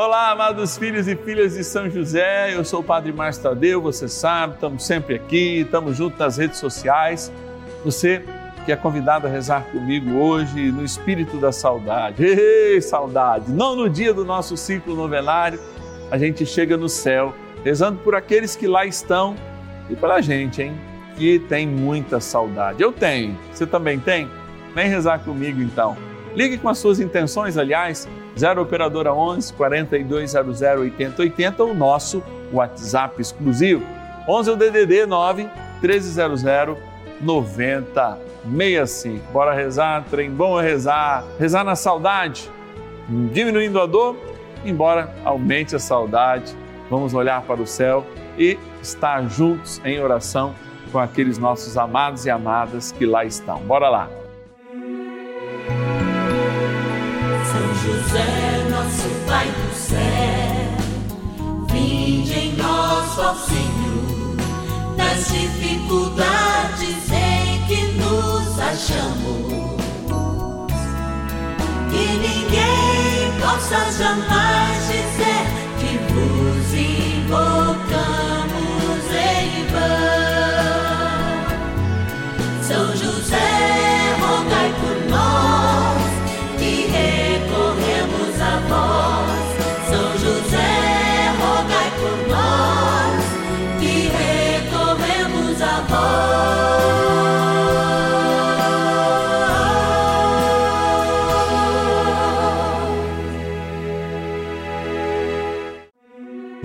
Olá, amados filhos e filhas de São José, eu sou o Padre Márcio Tadeu, você sabe, estamos sempre aqui, estamos juntos nas redes sociais. Você que é convidado a rezar comigo hoje no espírito da saudade. Ei, saudade! Não no dia do nosso ciclo novenário, a gente chega no céu, rezando por aqueles que lá estão e pela gente, hein? Que tem muita saudade. Eu tenho, você também tem? Vem rezar comigo então. Ligue com as suas intenções, aliás 0 Operadora 11 4200 8080, o nosso WhatsApp exclusivo. 11 é o DDD 9 1300 9065. Bora rezar, trem bom é rezar, rezar na saudade, diminuindo a dor, embora aumente a saudade. Vamos olhar para o céu e estar juntos em oração com aqueles nossos amados e amadas que lá estão. Bora lá. José, nosso Pai do céu, vinde em nós, ó Senhor, nas dificuldades em que nos achamos. Que ninguém possa jamais dizer que vos invocamos em vão.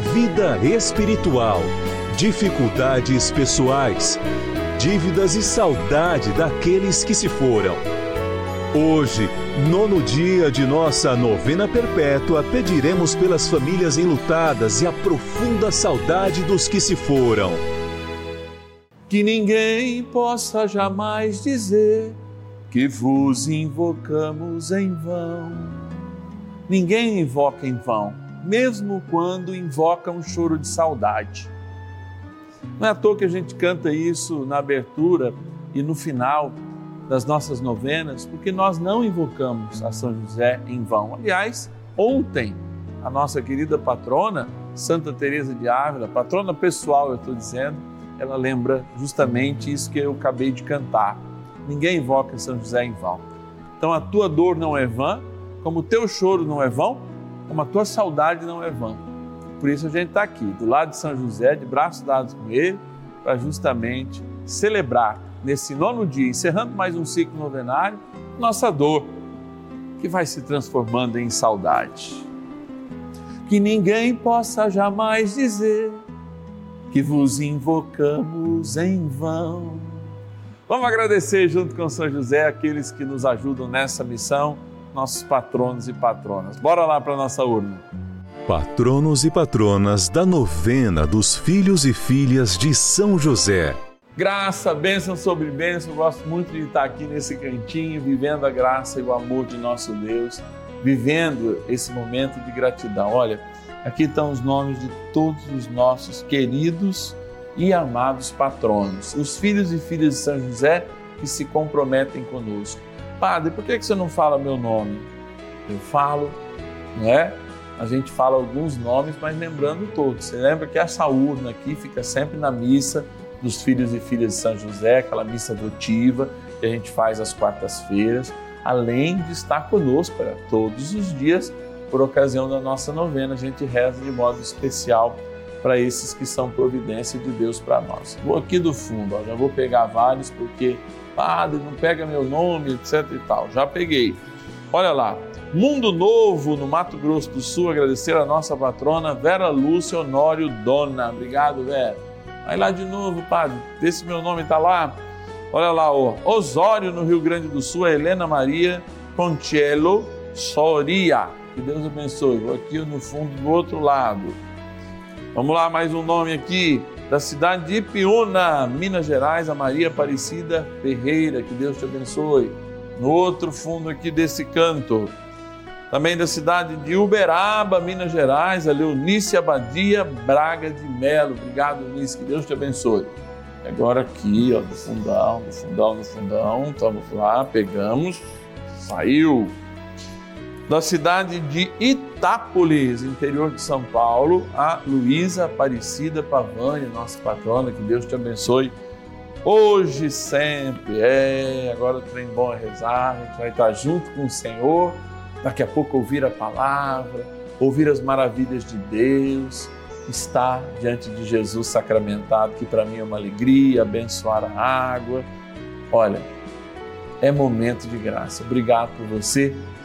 vida espiritual, dificuldades pessoais, dívidas e saudade daqueles que se foram. Hoje, nono dia de nossa novena perpétua, pediremos pelas famílias enlutadas e a profunda saudade dos que se foram. Que ninguém possa jamais dizer que vos invocamos em vão. Ninguém invoca em vão, mesmo quando invoca um choro de saudade. Não é à toa que a gente canta isso na abertura e no final das nossas novenas, porque nós não invocamos a São José em vão. Aliás, ontem a nossa querida patrona, Santa Teresa de Ávila, patrona pessoal, eu estou dizendo, ela lembra justamente isso que eu acabei de cantar. Ninguém invoca São José em vão. Então a tua dor não é vã, como o teu choro não é vão, como a tua saudade não é vã. Por isso a gente está aqui, do lado de São José, de braços dados com ele, para justamente celebrar nesse nono dia, encerrando mais um ciclo novenário, nossa dor, que vai se transformando em saudade. Que ninguém possa jamais dizer que vos invocamos em vão. Vamos agradecer junto com São José aqueles que nos ajudam nessa missão, nossos patronos e patronas. Bora lá para nossa urna. Patronos e patronas da novena dos filhos e filhas de São José. Graça, bênção sobre bênção. Gosto muito de estar aqui nesse cantinho, vivendo a graça e o amor de nosso Deus, vivendo esse momento de gratidão. Olha, aqui estão os nomes de todos os nossos queridos e amados patronos, os filhos e filhas de São José que se comprometem conosco. Padre, por que você não fala meu nome? Eu falo, não é? A gente fala alguns nomes, mas lembrando todos. Você lembra que essa urna aqui fica sempre na missa dos filhos e filhas de São José, aquela missa votiva que a gente faz às quartas-feiras, além de estar conosco para todos os dias, por ocasião da nossa novena, a gente reza de modo especial para esses que são providência de Deus para nós. Vou aqui do fundo, ó, já vou pegar vários porque, padre, não pega meu nome, etc e tal. Já peguei. Olha lá, Mundo Novo, no Mato Grosso do Sul, agradecer a nossa patrona Vera Lúcia Honório Dona. Obrigado, Vera. Aí lá de novo, padre, vê se meu nome está lá. Olha lá, ó. Osório, no Rio Grande do Sul, a Helena Maria Pontiello Soria. que Deus abençoe. Vou aqui no fundo do outro lado. Vamos lá, mais um nome aqui, da cidade de Ipiúna, Minas Gerais, a Maria Aparecida Ferreira, que Deus te abençoe. No outro fundo aqui desse canto, também da cidade de Uberaba, Minas Gerais, a Leonice Abadia Braga de Melo. Obrigado, Leonice, que Deus te abençoe. Agora aqui, ó, no fundão, no fundão, no fundão, estamos lá, pegamos, saiu. Da cidade de Itápolis, interior de São Paulo, a Luísa Aparecida Pavani, nossa patrona, que Deus te abençoe. Hoje sempre, é, agora o trem bom é rezar, a gente vai estar junto com o Senhor daqui a pouco ouvir a palavra, ouvir as maravilhas de Deus, estar diante de Jesus sacramentado, que para mim é uma alegria, abençoar a água. Olha, é momento de graça. Obrigado por você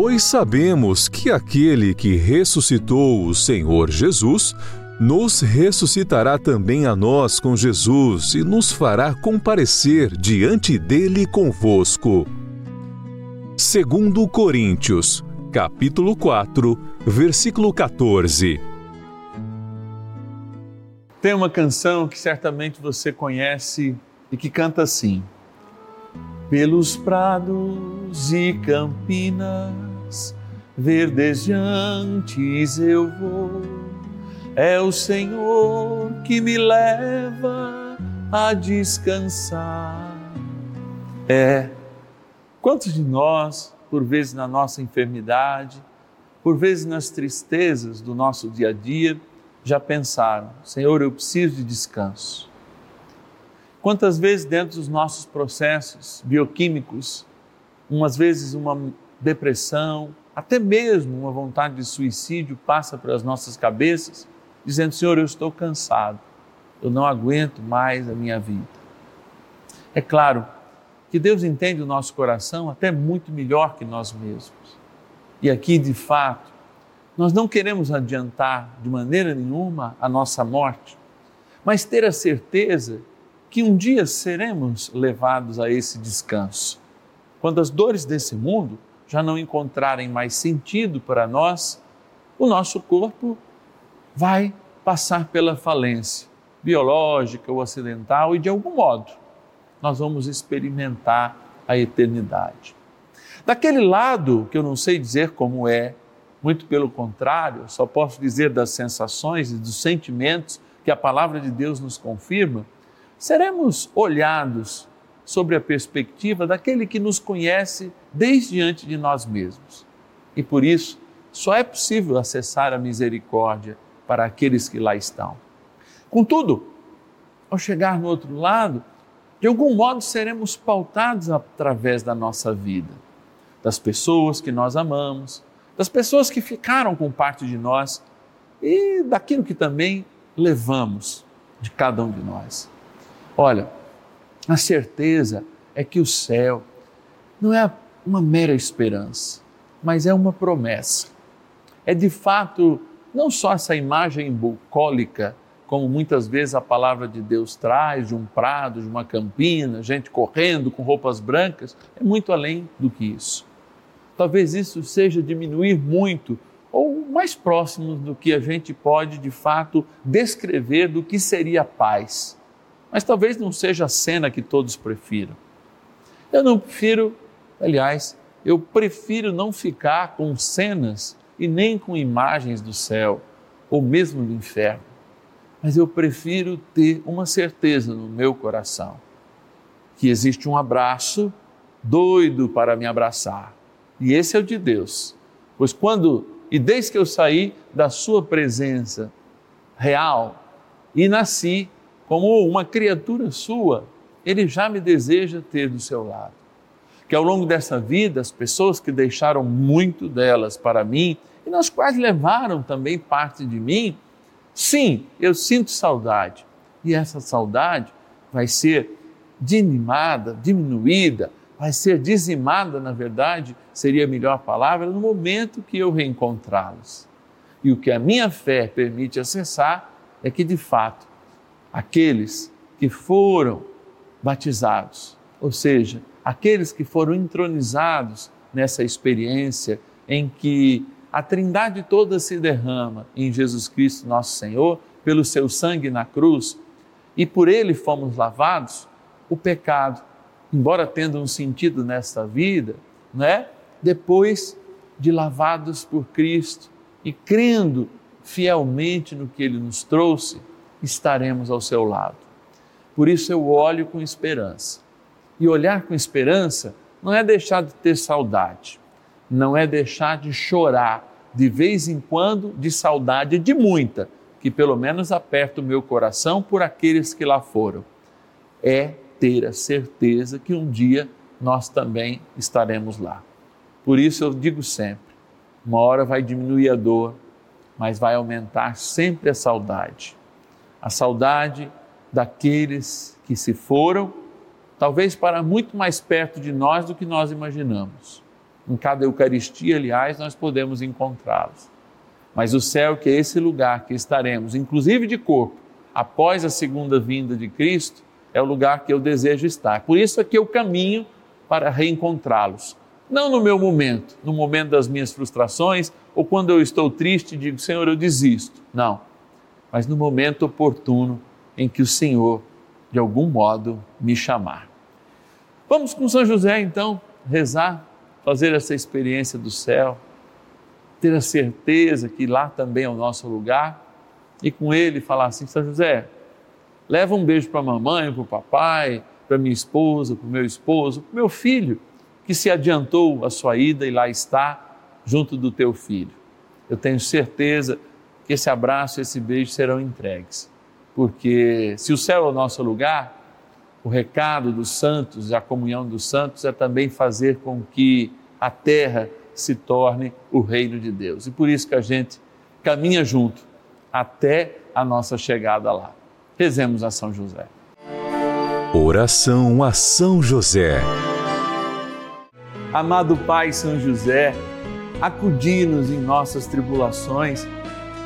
Pois sabemos que aquele que ressuscitou o Senhor Jesus nos ressuscitará também a nós com Jesus e nos fará comparecer diante dele convosco. Segundo Coríntios, capítulo 4, versículo 14. Tem uma canção que certamente você conhece e que canta assim: Pelos prados e campinas verdejantes eu vou é o Senhor que me leva a descansar. É. Quantos de nós, por vezes na nossa enfermidade, por vezes nas tristezas do nosso dia a dia, já pensaram: Senhor, eu preciso de descanso. Quantas vezes, dentro dos nossos processos bioquímicos, umas vezes uma depressão, até mesmo uma vontade de suicídio passa pelas nossas cabeças dizendo: Senhor, eu estou cansado, eu não aguento mais a minha vida. É claro que Deus entende o nosso coração até muito melhor que nós mesmos. E aqui, de fato, nós não queremos adiantar de maneira nenhuma a nossa morte, mas ter a certeza que um dia seremos levados a esse descanso. Quando as dores desse mundo já não encontrarem mais sentido para nós, o nosso corpo vai passar pela falência biológica ou acidental e de algum modo nós vamos experimentar a eternidade. Daquele lado, que eu não sei dizer como é, muito pelo contrário, só posso dizer das sensações e dos sentimentos que a palavra de Deus nos confirma, seremos olhados sobre a perspectiva daquele que nos conhece desde antes de nós mesmos. E por isso, só é possível acessar a misericórdia para aqueles que lá estão. Contudo, ao chegar no outro lado, de algum modo seremos pautados através da nossa vida, das pessoas que nós amamos, das pessoas que ficaram com parte de nós e daquilo que também levamos de cada um de nós. Olha, a certeza é que o céu não é uma mera esperança, mas é uma promessa. É de fato não só essa imagem bucólica, como muitas vezes a palavra de Deus traz, de um prado, de uma campina, gente correndo com roupas brancas, é muito além do que isso. Talvez isso seja diminuir muito ou mais próximo do que a gente pode de fato descrever do que seria paz. Mas talvez não seja a cena que todos prefiram. Eu não prefiro, aliás, eu prefiro não ficar com cenas e nem com imagens do céu ou mesmo do inferno. Mas eu prefiro ter uma certeza no meu coração que existe um abraço doido para me abraçar e esse é o de Deus. Pois quando, e desde que eu saí da Sua presença real e nasci como uma criatura Sua, Ele já me deseja ter do seu lado. Que ao longo dessa vida, as pessoas que deixaram muito delas para mim e nas quais levaram também parte de mim, sim, eu sinto saudade. E essa saudade vai ser dinimada, diminuída, vai ser dizimada, na verdade, seria a melhor palavra, no momento que eu reencontrá-los. E o que a minha fé permite acessar é que, de fato, aqueles que foram batizados, ou seja, aqueles que foram entronizados nessa experiência em que a Trindade toda se derrama em Jesus Cristo, nosso Senhor, pelo seu sangue na cruz, e por ele fomos lavados, o pecado embora tendo um sentido nesta vida, né? depois de lavados por Cristo e crendo fielmente no que Ele nos trouxe, estaremos ao seu lado. Por isso eu olho com esperança. E olhar com esperança não é deixar de ter saudade, não é deixar de chorar de vez em quando de saudade de muita, que pelo menos aperta o meu coração por aqueles que lá foram. É ter a certeza que um dia nós também estaremos lá. Por isso eu digo sempre: uma hora vai diminuir a dor, mas vai aumentar sempre a saudade. A saudade daqueles que se foram, talvez para muito mais perto de nós do que nós imaginamos. Em cada Eucaristia, aliás, nós podemos encontrá-los. Mas o céu, que é esse lugar que estaremos, inclusive de corpo, após a segunda vinda de Cristo, é o lugar que eu desejo estar. Por isso é que eu caminho para reencontrá-los. Não no meu momento, no momento das minhas frustrações, ou quando eu estou triste e digo, Senhor, eu desisto. Não. Mas no momento oportuno em que o Senhor, de algum modo, me chamar. Vamos com São José, então, rezar, fazer essa experiência do céu, ter a certeza que lá também é o nosso lugar e com ele falar assim: São José, Leva um beijo para a mamãe, para o papai, para minha esposa, para o meu esposo, para o meu filho, que se adiantou a sua ida e lá está, junto do teu filho. Eu tenho certeza esse abraço, esse beijo serão entregues. Porque se o céu é o nosso lugar, o recado dos santos e a comunhão dos santos é também fazer com que a terra se torne o reino de Deus. E por isso que a gente caminha junto até a nossa chegada lá. Rezemos a São José. Oração a São José. Amado Pai São José, acudi-nos em nossas tribulações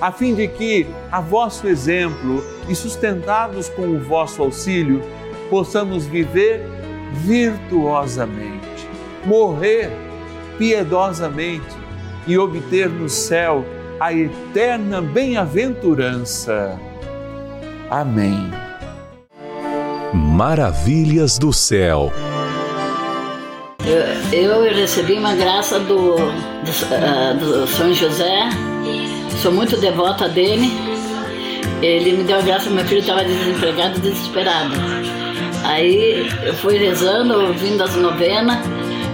a fim de que, a vosso exemplo e sustentados com o vosso auxílio, possamos viver virtuosamente, morrer piedosamente e obter no céu a eterna bem-aventurança. Amém. Maravilhas do céu. Eu, eu recebi uma graça do, do, uh, do São José, sou muito devota dele. Ele me deu a graça, meu filho estava desempregado, desesperado. Aí eu fui rezando, ouvindo as novenas.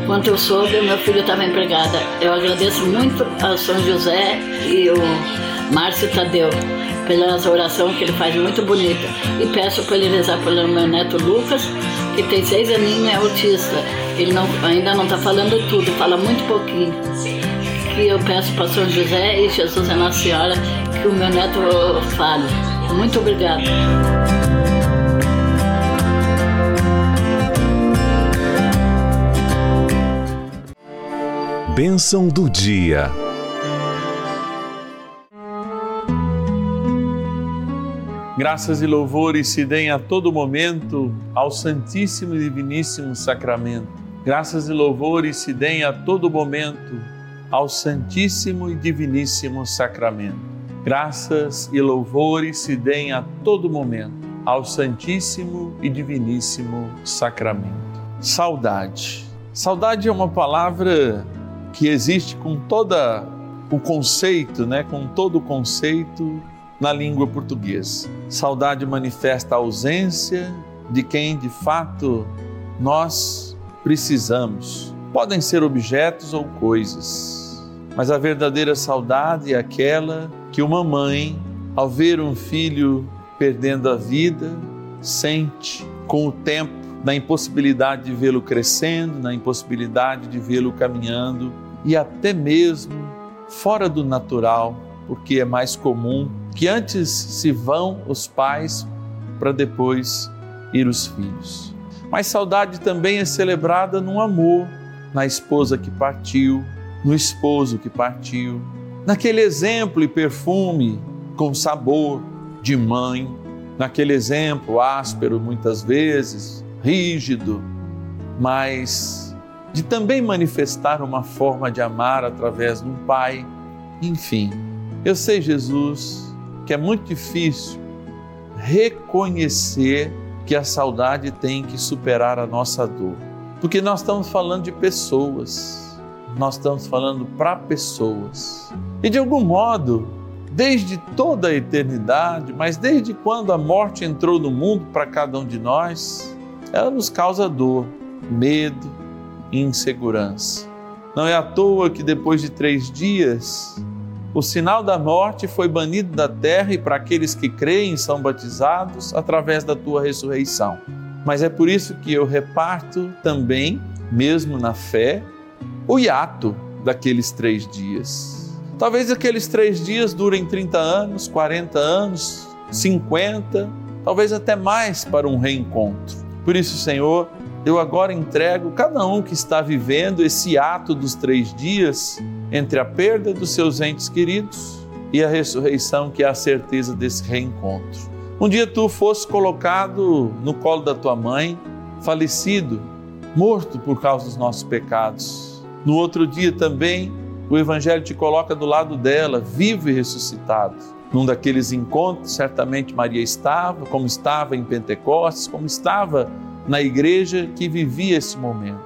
Quando eu soube, meu filho estava empregado. Eu agradeço muito ao São José e o Márcio Tadeu pelas orações que ele faz muito bonita. E peço para ele rezar pelo meu neto Lucas, que tem seis aninhos e é autista. Ele não, ainda não está falando tudo, fala muito pouquinho. E eu peço para São José e Jesus é Nossa Senhora que o meu neto fale. Muito obrigada. Bênção do dia. Graças e louvores se deem a todo momento ao Santíssimo e Diviníssimo Sacramento. Graças e louvores se deem a todo momento ao Santíssimo e Diviníssimo Sacramento. Graças e louvores se deem a todo momento ao Santíssimo e Diviníssimo Sacramento. Saudade. Saudade é uma palavra que existe com toda o conceito, né, com todo o conceito na língua portuguesa. Saudade manifesta a ausência de quem de fato nós precisamos. Podem ser objetos ou coisas, mas a verdadeira saudade é aquela que uma mãe, ao ver um filho perdendo a vida, sente com o tempo na impossibilidade de vê-lo crescendo, na impossibilidade de vê-lo caminhando e até mesmo fora do natural, porque é mais comum que antes se vão os pais para depois ir os filhos. Mas saudade também é celebrada no amor, na esposa que partiu, no esposo que partiu, naquele exemplo e perfume com sabor de mãe, naquele exemplo áspero muitas vezes, rígido, mas de também manifestar uma forma de amar através de um pai, enfim. Eu sei, Jesus, que é muito difícil reconhecer que a saudade tem que superar a nossa dor. Porque nós estamos falando de pessoas, nós estamos falando para pessoas. E de algum modo, desde toda a eternidade, mas desde quando a morte entrou no mundo para cada um de nós, ela nos causa dor, medo e insegurança. Não é à toa que depois de três dias, o sinal da morte foi banido da terra e para aqueles que creem são batizados através da tua ressurreição. Mas é por isso que eu reparto também, mesmo na fé, o hiato daqueles três dias. Talvez aqueles três dias durem 30 anos, 40 anos, 50, talvez até mais para um reencontro. Por isso, Senhor, eu agora entrego cada um que está vivendo esse ato dos três dias entre a perda dos seus entes queridos e a ressurreição, que é a certeza desse reencontro. Um dia tu fosse colocado no colo da tua mãe, falecido, morto por causa dos nossos pecados. No outro dia também, o Evangelho te coloca do lado dela, vivo e ressuscitado. Num daqueles encontros, certamente Maria estava, como estava em Pentecostes, como estava na igreja que vivia esse momento.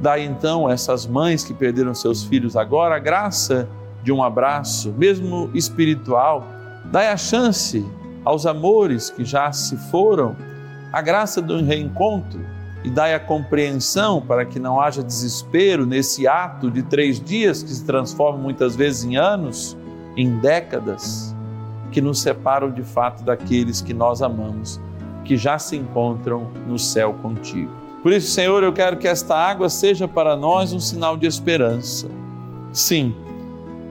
Dai então essas mães que perderam seus filhos agora a graça de um abraço, mesmo espiritual. Dai a chance aos amores que já se foram, a graça do reencontro e dai a compreensão para que não haja desespero nesse ato de três dias que se transforma muitas vezes em anos, em décadas, que nos separam de fato daqueles que nós amamos, que já se encontram no céu contigo. Por isso, Senhor, eu quero que esta água seja para nós um sinal de esperança. Sim,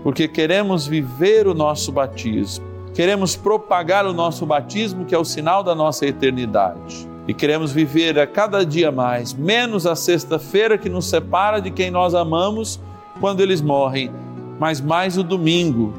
porque queremos viver o nosso batismo, queremos propagar o nosso batismo, que é o sinal da nossa eternidade. E queremos viver a cada dia mais, menos a sexta-feira que nos separa de quem nós amamos quando eles morrem, mas mais o domingo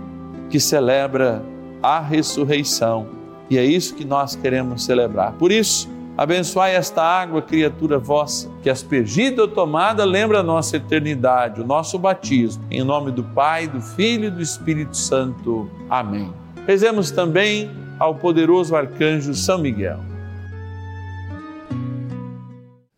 que celebra a ressurreição. E é isso que nós queremos celebrar. Por isso, abençoai esta água, criatura vossa, que aspergida ou tomada lembra a nossa eternidade, o nosso batismo. Em nome do Pai, do Filho e do Espírito Santo. Amém. Rezemos também ao poderoso arcanjo São Miguel.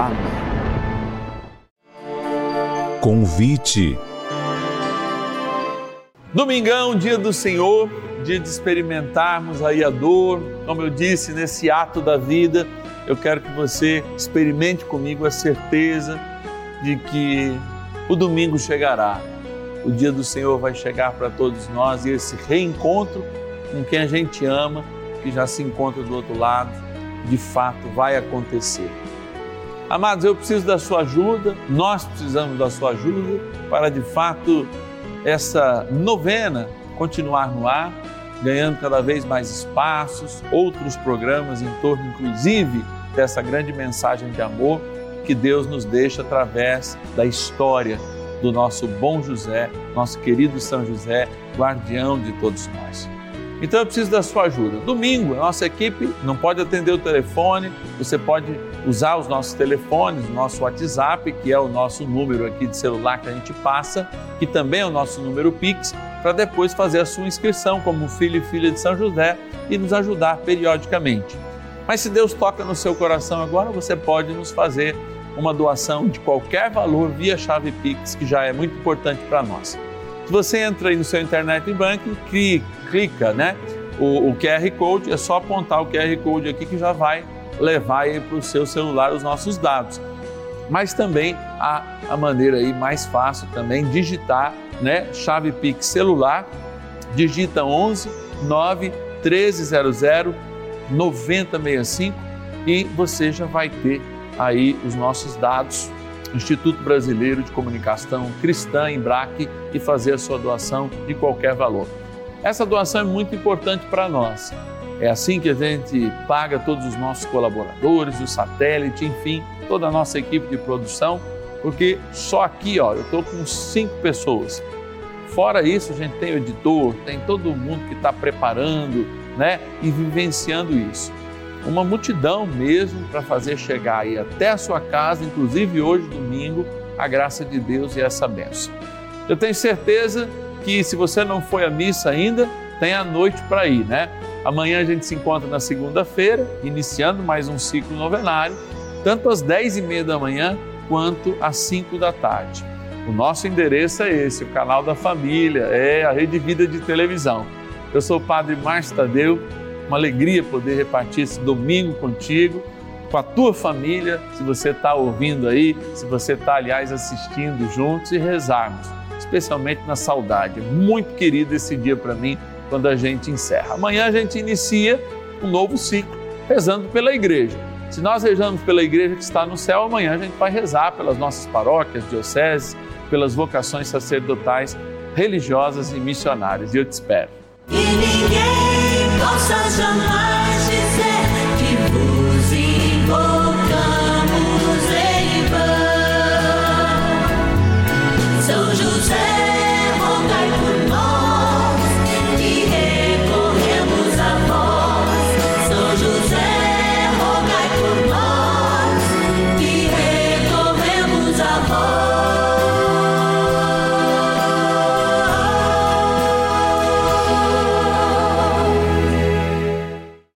Amém. Convite. Domingão, dia do Senhor, dia de experimentarmos aí a dor, como eu disse, nesse ato da vida, eu quero que você experimente comigo a certeza de que o domingo chegará. O dia do Senhor vai chegar para todos nós e esse reencontro com quem a gente ama, que já se encontra do outro lado, de fato vai acontecer. Amados, eu preciso da sua ajuda, nós precisamos da sua ajuda para de fato essa novena continuar no ar, ganhando cada vez mais espaços, outros programas em torno, inclusive, dessa grande mensagem de amor que Deus nos deixa através da história do nosso bom José, nosso querido São José, guardião de todos nós. Então eu preciso da sua ajuda. Domingo, a nossa equipe não pode atender o telefone, você pode usar os nossos telefones, o nosso WhatsApp, que é o nosso número aqui de celular que a gente passa, que também é o nosso número Pix, para depois fazer a sua inscrição como filho e filha de São José e nos ajudar periodicamente. Mas se Deus toca no seu coração agora, você pode nos fazer uma doação de qualquer valor via chave Pix, que já é muito importante para nós. Se você entra aí no seu internet banking, clica, clica né, o, o, QR Code, é só apontar o QR Code aqui que já vai levar para o seu celular os nossos dados. Mas também há a maneira aí mais fácil também, digitar né, chave Pix celular, digita 11 9 1300 9065 e você já vai ter aí os nossos dados Instituto Brasileiro de Comunicação Cristã, Embraque, e fazer a sua doação de qualquer valor. Essa doação é muito importante para nós. É assim que a gente paga todos os nossos colaboradores, o satélite, enfim, toda a nossa equipe de produção, porque só aqui, ó, eu estou com cinco pessoas. Fora isso, a gente tem o editor, tem todo mundo que está preparando, né, e vivenciando isso uma multidão mesmo para fazer chegar aí até a sua casa, inclusive hoje, domingo, a graça de Deus e essa benção. Eu tenho certeza que se você não foi à missa ainda, tem a noite para ir, né? Amanhã a gente se encontra na segunda-feira, iniciando mais um ciclo novenário, tanto às 10 e meia da manhã quanto às 5 da tarde. O nosso endereço é esse, o canal da família, é a Rede Vida de Televisão. Eu sou o Padre Márcio Tadeu uma alegria poder repartir esse domingo contigo, com a tua família, se você está ouvindo aí, se você está, aliás, assistindo juntos e rezarmos, especialmente na saudade. Muito querido esse dia para mim, quando a gente encerra. Amanhã a gente inicia um novo ciclo, rezando pela igreja. Se nós rezamos pela igreja que está no céu, amanhã a gente vai rezar pelas nossas paróquias, dioceses, pelas vocações sacerdotais, religiosas e missionárias. E eu te espero. E ninguém possa jamais